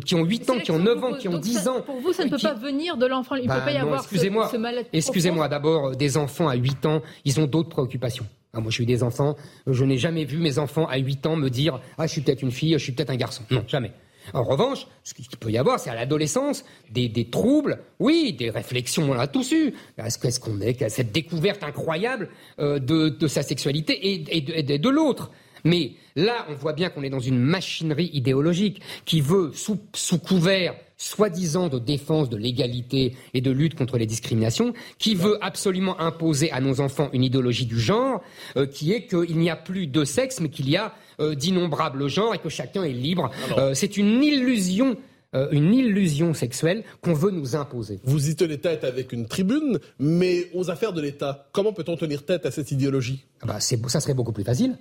qui ont 8 ans, qui ont 9 ans, qui ont 10 ans Pour vous, ça ne peut pas venir de l'enfant. Il ne peut bah pas y avoir excusez-moi, ce, Excusez-moi, d'abord, des enfants à 8 ans, ils ont d'autres préoccupations. Ah, moi, j'ai eu des enfants, je n'ai jamais vu mes enfants à 8 ans me dire « Ah, je suis peut-être une fille, je suis peut-être un garçon ». Non, jamais. En revanche, ce qu'il peut y avoir, c'est à l'adolescence des, troubles, oui, des réflexions, on l'a tous eu. Est-ce qu'on est, cette découverte incroyable euh, de, sa sexualité et, de, l'autre mais là, on voit bien qu'on est dans une machinerie idéologique qui veut, sous, couvert soi-disant de défense de l'égalité et de lutte contre les discriminations, qui veut absolument imposer à nos enfants une idéologie du genre, euh, qui est qu'il n'y a plus de sexe, mais qu'il y a euh, d'innombrables genres et que chacun est libre. Euh, c'est une illusion euh, une illusion sexuelle qu'on veut nous imposer. Vous y tenez tête avec une tribune, mais aux affaires de l'État, comment peut-on tenir tête à cette idéologie? Ah bah, Ça serait beaucoup plus facile.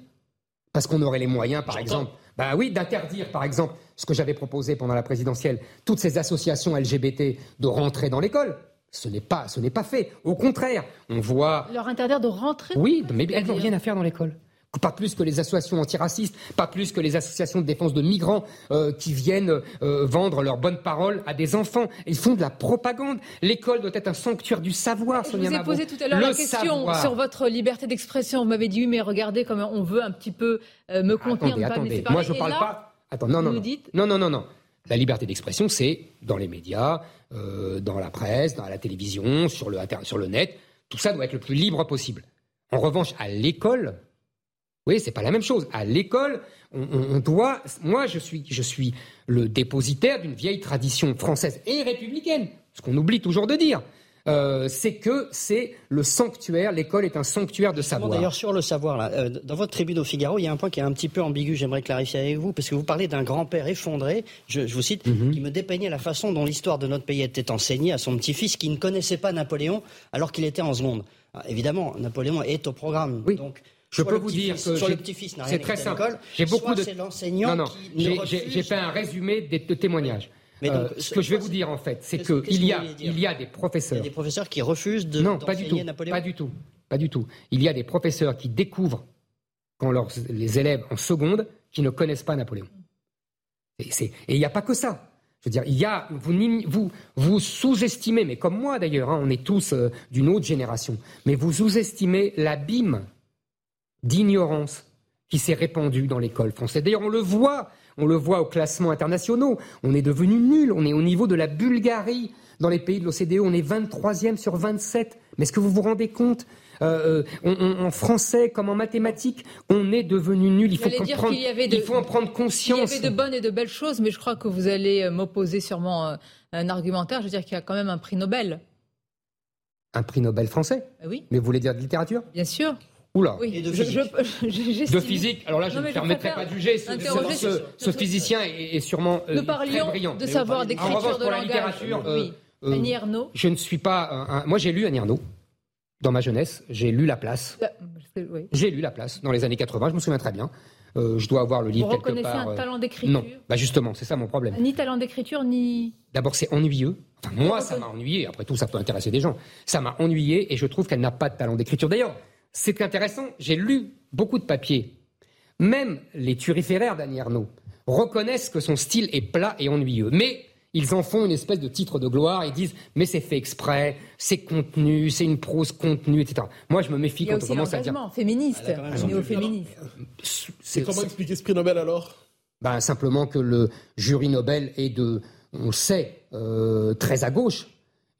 Parce qu'on aurait les moyens, par exemple, bah oui, d'interdire, par exemple, ce que j'avais proposé pendant la présidentielle, toutes ces associations LGBT de rentrer dans l'école. Ce n'est pas, ce n'est pas fait. Au contraire, on voit. Leur interdire de rentrer. Oui, mais elles n'ont rien à faire dans l'école pas plus que les associations antiracistes, pas plus que les associations de défense de migrants euh, qui viennent euh, vendre leurs bonnes paroles à des enfants. Ils font de la propagande. L'école doit être un sanctuaire du savoir, Sonia Je vous ai posé tout à l'heure la question sur votre liberté d'expression. Vous m'avez dit, oui, mais regardez comment on veut un petit peu euh, me contenir, attendez, attendez. Moi, je ne parle pas... Attends, non, non, non. non, non, non, non. La liberté d'expression, c'est dans les médias, dans la presse, dans la télévision, sur le, sur le net. Tout ça doit être le plus libre possible. En revanche, à l'école, oui, c'est pas la même chose. À l'école, on, doit. Moi, je suis, je suis le dépositaire d'une vieille tradition française et républicaine, ce qu'on oublie toujours de dire. Euh, c'est que c'est le sanctuaire, l'école est un sanctuaire de savoir. D'ailleurs, sur le savoir, là, euh, dans votre tribune au Figaro, il y a un point qui est un petit peu ambigu, j'aimerais clarifier avec vous, parce que vous parlez d'un grand-père effondré, je, vous cite, mhm. qui me dépeignait la façon dont l'histoire de notre pays était enseignée à son petit-fils qui ne connaissait pas Napoléon alors qu'il était en seconde. évidemment, Napoléon est au programme. Oui. Donc, je peux vous dire que c'est très simple. J'ai beaucoup de l'enseignant. Non, non. J'ai fait un résumé des témoignages. Mais euh, ce que je vais vous dire en fait, c'est qu'il y a, il y a des professeurs. Il y a des professeurs qui refusent de non, pas du tout, Napoléon. Pas du tout, pas du tout. Il y a des professeurs qui découvrent quand leurs, les élèves en seconde qui ne connaissent pas Napoléon. Et, il n'y a pas que ça. Je veux dire, il y a, vous, vous, vous sous-estimez, mais comme moi d'ailleurs, hein, on est tous euh, d'une autre génération, mais vous sous-estimez l'abîme d'ignorance qui s'est répandue dans l'école française. D'ailleurs, on le voit, on le voit aux classements internationaux. On est devenu nul. On est au niveau de la Bulgarie dans les pays de l'OCDE. On est 23e sur 27. Mais est-ce que vous vous rendez compte euh, euh, en français comme en mathématiques, on est devenu nul? Il faut, comprendre, il faut en prendre conscience. Il y avait de bonnes et de belles choses, mais je crois que vous allez euh, m'opposer sûrement un argumentaire. Je veux dire qu'il y a quand même un prix Nobel Un prix Nobel français? Ah Oui. Mais vous voulez dire de littérature? Bien sûr. Oula. Oui. Et de physique. de physique. Alors là, je ne me permettrai pas de juger. Ce, ce, ce physicien est, est sûrement euh, Nous parlions très brillant. de savoir d'écriture de pour langage. la littérature, oui. euh, Annie Ernaux. Je ne suis pas. Un, un- moi, j'ai lu Annie Ernaux dans ma jeunesse. J'ai lu La Place. Oui. J'ai lu La Place dans les années 80. Je me souviens très bien. Euh, je dois avoir le Vous livre quelque reconnaissez part. un euh, talent d'écriture Non. Bah justement, c'est ça mon problème. Ni talent d'écriture, ni. D'abord, c'est ennuyeux. Enfin, moi, ça m'a ennuyé. Après tout, ça peut intéresser des gens. Ça m'a ennuyé et je trouve qu'elle n'a pas de talent d'écriture. D'ailleurs, c'est intéressant. J'ai lu beaucoup de papiers. Même les turiféraires d'Annie Ernaux reconnaissent que son style est plat et ennuyeux. Mais ils en font une espèce de titre de gloire. Ils disent, mais c'est fait exprès, c'est contenu, c'est une prose contenue, etc. Moi, je me méfie quand on commence à dire. féministe, Elle a quand même son néo-féministe. C'est comment expliquer ce prix Nobel alors? Ben, simplement que le jury Nobel est de, on le sait, euh, très à gauche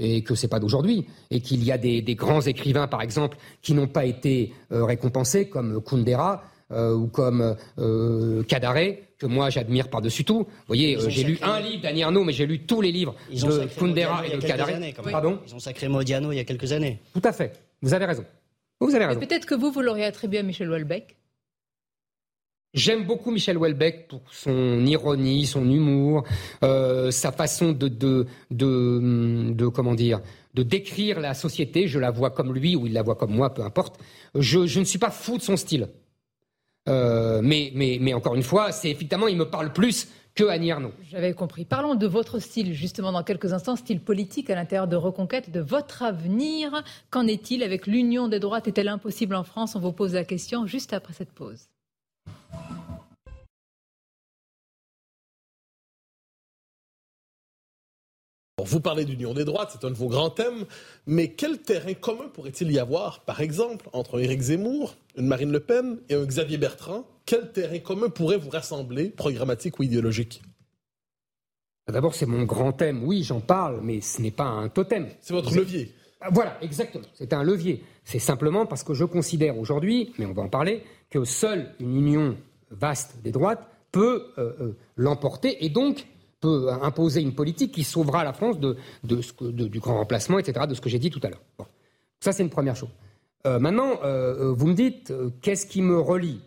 et que c'est pas d'aujourd'hui et qu'il y a des, des grands écrivains, par exemple, qui n'ont pas été euh, récompensés comme Kundera euh, ou comme euh, Kadare que moi j'admire par-dessus tout. Vous voyez, euh, j'ai lu un livre d'Annie Arnaud, mais j'ai lu tous les livres Ils ont de sacré Kundera Modiano il y et a de années, même. Pardon Ils ont sacré Modiano il y a quelques années. Tout à fait. Vous avez raison. Vous avez raison. Mais peut-être que vous, vous l'auriez attribué à Michel Houellebecq. J'aime beaucoup Michel Houellebecq pour son ironie, son humour, euh, sa façon de, de, de, de- comment dire, de décrire la société. Je la vois comme lui ou il la voit comme moi, peu importe. Je, ne suis pas fou de son style. Euh, mais, mais, mais encore une fois, c'est il me parle plus que Annie Ernaux. J'avais compris. Parlons de votre style, justement, dans quelques instants, style politique à l'intérieur de Reconquête, de votre avenir. Qu'en est-il avec l'union des droites? Est-elle impossible en France? On vous pose la question juste après cette pause. Vous parlez d'union des droites, c'est un de vos grands thèmes, mais quel terrain commun pourrait-il y avoir, par exemple, entre Éric Zemmour, une Marine Le Pen et un Xavier Bertrand? Quel terrain commun pourrait vous rassembler, programmatique ou idéologique? D'abord, c'est mon grand thème. Oui, j'en parle, mais ce n'est pas un totem. C'est votre levier. Ah, Voilà, exactement. C'est un levier. C'est simplement parce que je considère aujourd'hui, mais on va en parler, que seule une union vaste des droites peut euh, euh, l'emporter et donc peut euh, imposer une politique qui sauvera la France de, de ce que- de- du grand remplacement, etc., de ce que j'ai dit tout à l'heure. Bon. Ça, c'est une première chose. Euh, maintenant, euh, vous me dites, qu'est-ce qui me relie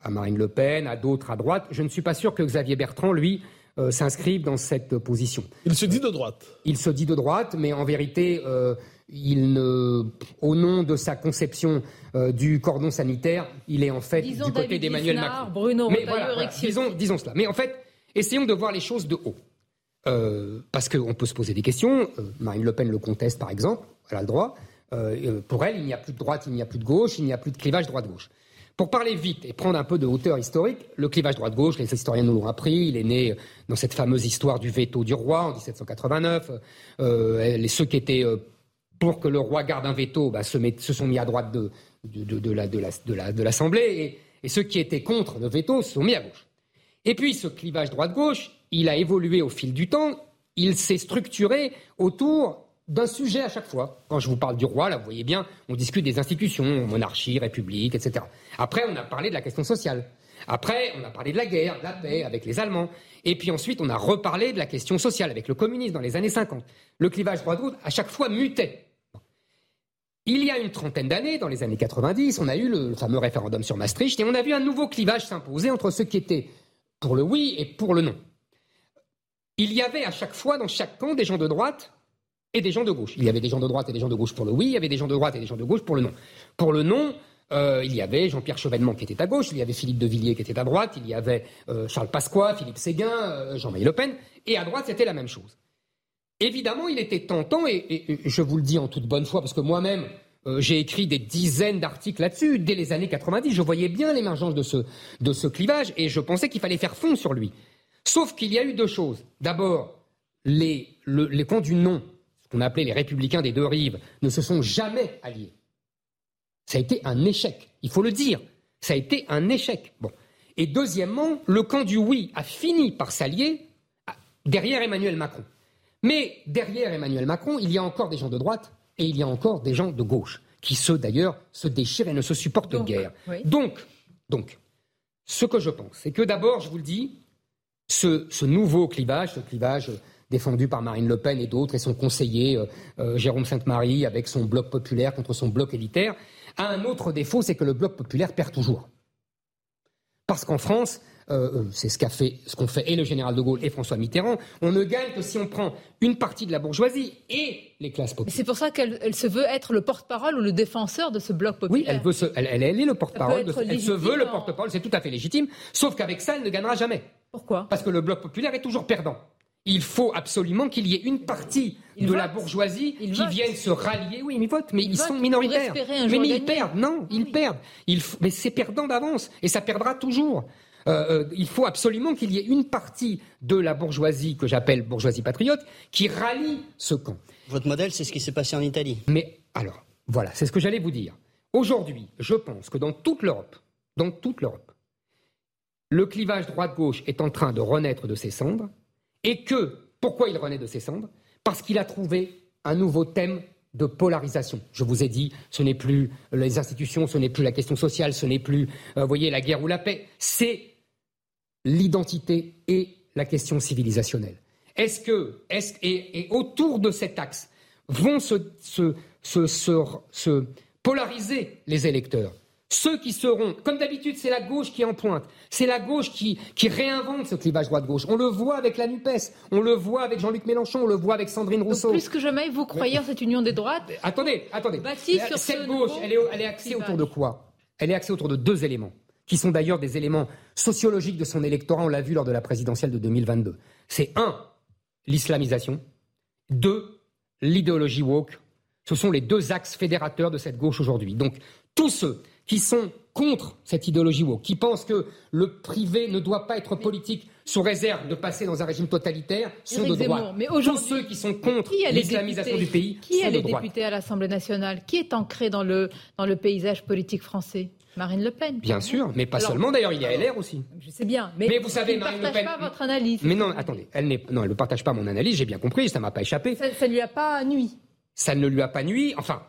à Marine Le Pen, à d'autres à droite? Je ne suis pas sûr que Xavier Bertrand, lui, s'inscrive dans cette position. Il se dit de droite. Il se dit de droite, mais en vérité, il ne, au nom de sa conception euh, du cordon sanitaire, il est en fait Disons du côté d'Emmanuel Macron. Bruno mais voilà, voilà, disons, disons cela. Mais en fait, essayons de voir les choses de haut. Euh, parce qu'on peut se poser des questions. Euh, Marine Le Pen le conteste, par exemple. Elle a le droit. Pour elle, il n'y a plus de droite, il n'y a plus de gauche, il n'y a plus de clivage droite-gauche. Pour parler vite et prendre un peu de hauteur historique, le clivage droite-gauche, les historiens nous l'ont appris, il est né dans cette fameuse histoire du veto du roi en 1789. Euh, les, ceux qui étaient pour que le roi garde un veto bah, se, sont mis à droite de l'Assemblée et, et ceux qui étaient contre le veto se sont mis à gauche. Et puis ce clivage droite-gauche, il a évolué au fil du temps, il s'est structuré autour d'un sujet à chaque fois. Quand je vous parle du roi, là, vous voyez bien, on discute des institutions, monarchie, république, etc. Après, on a parlé de la question sociale. Après, on a parlé de la guerre, de la paix avec les Allemands. Et puis ensuite, on a reparlé de la question sociale avec le communisme dans les années 50. Le clivage droite-gauche, à chaque fois, mutait. Il y a une trentaine d'années, dans les années 90, on a eu le fameux référendum sur Maastricht et on a vu un nouveau clivage s'imposer entre ceux qui étaient pour le oui et pour le non. Il y avait à chaque fois dans chaque camp des gens de droite et des gens de gauche. Il y avait des gens de droite et des gens de gauche pour le oui, il y avait des gens de droite et des gens de gauche pour le non. Pour le non, euh, il y avait Jean-Pierre Chevènement qui était à gauche, il y avait Philippe de Villiers qui était à droite, il y avait euh, Charles Pasqua, Philippe Séguin, euh, Jean-Marie Le Pen, et à droite c'était la même chose. Évidemment, il était tentant, et, je vous le dis en toute bonne foi, parce que moi-même, euh, j'ai écrit des dizaines d'articles là-dessus dès les années 90. Je voyais bien l'émergence de ce, clivage, et je pensais qu'il fallait faire fond sur lui. Sauf qu'il y a eu deux choses. D'abord, les, le- les camps du non, ce qu'on appelait les républicains des deux rives, ne se sont jamais alliés. Ça a été un échec. Il faut le dire. Ça a été un échec. Bon. Et deuxièmement, le camp du oui a fini par s'allier derrière Emmanuel Macron. Mais derrière Emmanuel Macron, il y a encore des gens de droite et il y a encore des gens de gauche qui, ceux d'ailleurs, se déchirent et ne se supportent Donc, guère. oui. Donc, donc, ce que je pense, c'est que d'abord, je vous le dis, ce, ce nouveau clivage, ce clivage défendu par Marine Le Pen et d'autres, et son conseiller Jérôme Sainte-Marie avec son bloc populaire contre son bloc élitaire, a un autre défaut, c'est que le bloc populaire perd toujours. Parce qu'en France, euh, euh, c'est ce qu'a fait, ce qu'ont fait et le général de Gaulle et François Mitterrand. On ne gagne que si on prend une partie de la bourgeoisie et les classes populaires. C'est pour ça qu'elle se veut être le porte-parole ou le défenseur de ce bloc populaire. Oui, elle veut se, elle, est le porte-parole. Elle, se veut le porte-parole, c'est tout à fait légitime. Sauf qu'avec ça, elle ne gagnera jamais. Pourquoi? Parce que le bloc populaire est toujours perdant. Il faut absolument qu'il y ait une partie de la bourgeoisie qui vienne se rallier. Oui, mais ils votent, mais ils, sont minoritaires. Mais, ils perdent. Non, ils perdent. Mais c'est perdant d'avance. Et ça perdra toujours. Euh, euh, il faut absolument qu'il y ait une partie de la bourgeoisie que j'appelle bourgeoisie patriote qui rallie ce camp. Votre modèle, c'est ce qui s'est passé en Italie. Mais alors, voilà, c'est ce que j'allais vous dire. Aujourd'hui, je pense que dans toute l'Europe, dans toute l'Europe, le clivage droite-gauche est en train de renaître de ses cendres, et que, pourquoi il renaît de ses cendres? Parce qu'il a trouvé un nouveau thème de polarisation. Je vous ai dit, ce n'est plus les institutions, ce n'est plus la question sociale, ce n'est plus, euh, voyez, la guerre ou la paix, c'est l'identité et la question civilisationnelle. Est-ce que, est et, autour de cet axe, vont se, polariser les électeurs ceux qui seront, comme d'habitude, c'est la gauche qui est en pointe. C'est la gauche qui, qui réinvente ce clivage droite-gauche. On le voit avec la NUPES, on le voit avec Jean-Luc Mélenchon, on le voit avec Sandrine Rousseau. plus que jamais, vous croyez en cette union des droites Attendez, attendez. cette gauche, elle est, elle est axée autour de quoi? Elle est axée autour de deux éléments qui sont d'ailleurs des éléments sociologiques de son électorat, on l'a vu lors de la présidentielle de 2022. C'est un, l'islamisation, deux, l'idéologie woke. Ce sont les deux axes fédérateurs de cette gauche aujourd'hui. Donc tous ceux qui sont contre cette idéologie woke, qui pensent que le privé ne doit pas être politique sous réserve de passer dans un régime totalitaire, sont de droite. Mais Tous ceux qui sont contre l'islamisation du pays qui sont de droite. Qui est les députés à l'Assemblée nationale? Qui est ancré dans le, dans le paysage politique français? Marine Le Pen. Bien sûr, mais pas seulement d'ailleurs, il y a LR aussi. Je sais bien, mais, vous savez, Marine Ne partage pas votre analyse. Mais non, attendez, elle non, elle ne partage pas mon analyse, j'ai bien compris, ça m'a pas échappé. Ça ne lui a pas nuit. Ça ne lui a pas nuit, enfin,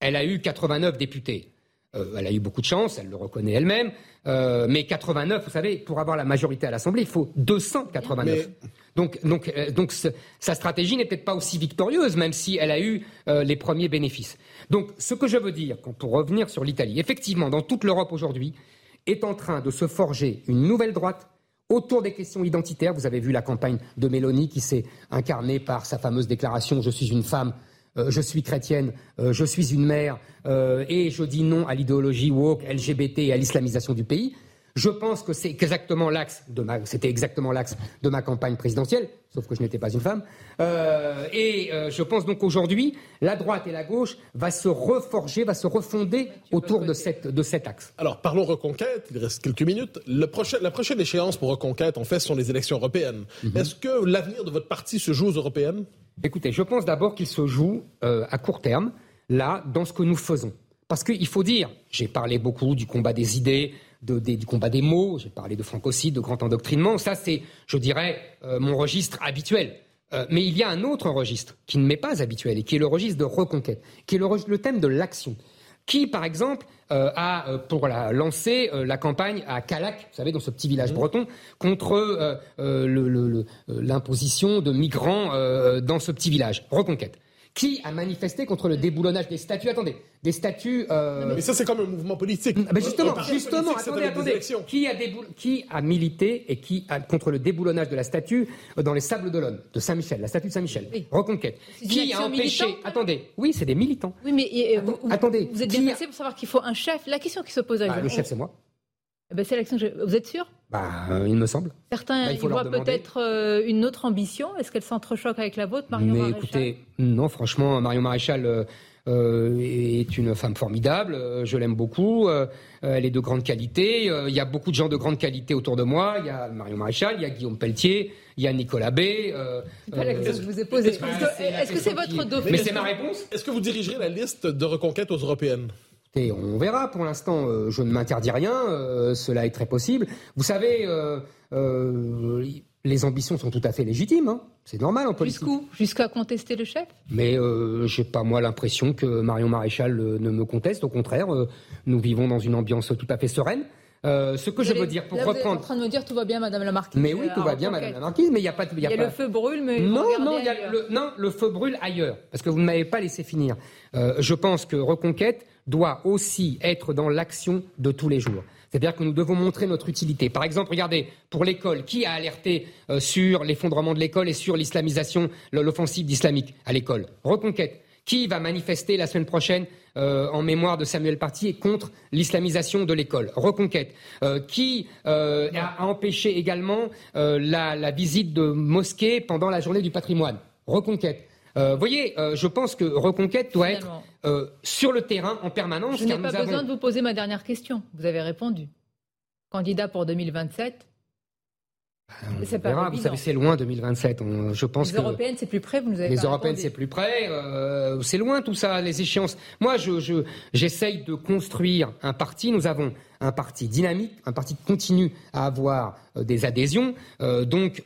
elle a eu 89 députés. Euh, elle a eu beaucoup de chance, elle le reconnaît elle-même. Euh, mais 89, vous savez, pour avoir la majorité à l'Assemblée, il faut 289. Donc, euh, sa stratégie n'est peut-être pas aussi victorieuse, même si elle a eu les premiers bénéfices. Donc, ce que je veux dire, pour revenir sur l'Italie, effectivement, dans toute l'Europe aujourd'hui, est en train de se forger une nouvelle droite autour des questions identitaires. Vous avez vu la campagne de Mélanie qui s'est incarnée par sa fameuse déclaration Je suis une femme euh, je suis chrétienne, euh, je suis une mère, euh, et je dis non à l'idéologie woke, LGBT et à l'islamisation du pays. Je pense que c'est exactement l'axe de ma, c'était exactement l'axe de ma campagne présidentielle, sauf que je n'étais pas une femme. et je pense donc qu'aujourd'hui, la droite et la gauche va se reforger, va se refonder autour de, cette, de cet axe. Alors parlons reconquête. Il reste quelques minutes. Le prochain, la prochaine échéance pour reconquête, en fait, sont les élections européennes. Mhm. Est-ce que l'avenir de votre parti se joue aux européennes? Écoutez, je pense d'abord qu'il se joue euh, à court terme, là, dans ce que nous faisons. Parce qu'il faut dire, j'ai parlé beaucoup du combat des idées, du combat des mots, j'ai parlé de francocide, de grand endoctrinement, ça c'est, je dirais, euh, mon registre habituel. Euh, mais il y a un autre registre qui ne m'est pas habituel et qui est le registre de reconquête, qui est le thème de l'action qui, par exemple, euh, a pour la, lancé la campagne à Calac, vous savez, dans ce petit village mmh. breton, contre l'imposition de migrants dans ce petit village. Reconquête qui a manifesté contre le déboulonnage des statuts Attendez, des statuts. Euh, mais ça, c'est comme un mouvement politique. Mais justement, justement, attendez, attendez. Qui a, qui a milité et qui a contre le déboulonnage de la statue euh, dans les Sables d'Olonne, de Saint-Michel, la statue de Saint-Michel, Reconquête. Qui a empêché Attendez, oui, c'est des militants. Oui, mais euh, vous, attendez, vous êtes bien placé pour savoir qu'il faut un chef. La question qui se pose à bah, Le chef, c'est moi. Eh ben, c'est l'élection. Vous êtes sûr? Bah, il me semble. Certains bah, voient peut-être euh, une autre ambition. Est-ce qu'elle s'entrechoque avec la vôtre, Marion Mais écoutez, non, franchement, Marion Maréchal euh, euh, est une femme formidable. je l'aime beaucoup. elle est de grande qualité. Il y a beaucoup de gens de grande qualité autour de moi. Il y a Marion Maréchal, il y a Guillaume Pelletier, il y a Nicolas B. c'est pas la question que je vous ai posée. Est-ce que c'est votre dauphin Mais c'est ma réponse. Est-ce que vous dirigerez la liste de reconquête aux européennes? On verra. Pour l'instant, euh, je ne m'interdis rien. Euh, cela est très possible. Vous savez, euh, les ambitions sont tout à fait légitimes. Hein. C'est normal en politique. Jusqu'où? Jusqu'à contester le chef? Mais je n'ai pas moi l'impression que Marion Maréchal ne me conteste. Au contraire, nous vivons dans une ambiance tout à fait sereine. Euh, ce que je veux dire, pour reprendre. Vous êtes en train de me dire tout va bien, Madame la Marquise. Mais oui, tout va bien, Madame la Marquise, mais il n'y a pas. Il y a, y a le feu brûle, mais non, non, y a le, non, le feu brûle ailleurs, parce que vous ne m'avez pas laissé finir. Euh, je pense que Reconquête doit aussi être dans l'action de tous les jours. C'est-à-dire que nous devons montrer notre utilité. Par exemple, regardez, pour l'école, qui a alerté euh, sur l'effondrement de l'école et sur l'islamisation, l'offensive islamique à l'école? Reconquête. Qui va manifester la semaine prochaine euh, en mémoire de Samuel Paty et contre l'islamisation de l'école Reconquête. Euh, qui a, empêché également la, visite de mosquées pendant la journée du patrimoine Reconquête. Vous voyez, je pense que Reconquête doit être sur le terrain en permanence. Je n'ai pas besoin de vous poser ma dernière question. Vous avez répondu. Candidat pour 2027 c'est pas vous savez, c'est loin 2027. je pense les européennes, c'est plus près. Vous nous avez les européennes, c'est plus près. Euh, c'est loin tout ça, les échéances. Moi, je, j'essaye de construire un parti. Nous avons un parti dynamique, un parti qui continue à avoir euh, des adhésions. Euh, donc,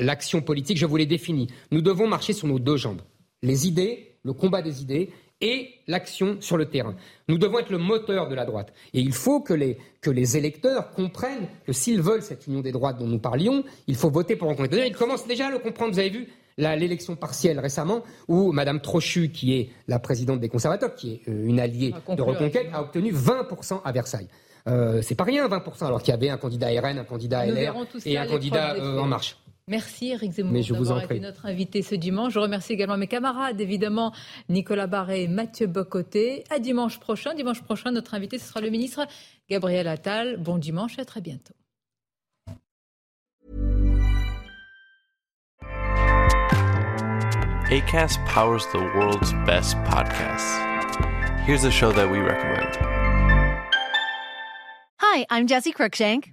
l'action politique, je vous l'ai définie. Nous devons marcher sur nos deux jambes. Les idées, le combat des idées, et l'action sur le terrain. Nous devons être le moteur de la droite. Et il faut que les, que les électeurs comprennent que s'ils veulent cette union des droites dont nous parlions, il faut voter pour Reconquête. Ils commencent déjà à le comprendre. Vous avez vu l'élection partielle récemment où Mme Trochu, qui est la présidente des conservateurs, qui est euh, une alliée de Reconquête, a obtenu 20% à Versailles. Euh, c'est pas rien, 20%, alors qu'il y avait un candidat RN, un candidat LR et un candidat euh, En Marche. Merci Eric Zemmour d'avoir été notre invité ce dimanche. Je remercie également mes camarades, évidemment Nicolas Barré et Mathieu Bocoté. À dimanche prochain. Dimanche prochain, notre invité, ce sera le ministre Gabriel Attal. Bon dimanche et à très bientôt. ACAST powers the world's best podcasts. Here's a show that we recommend. Hi, I'm Jesse Cruikshank.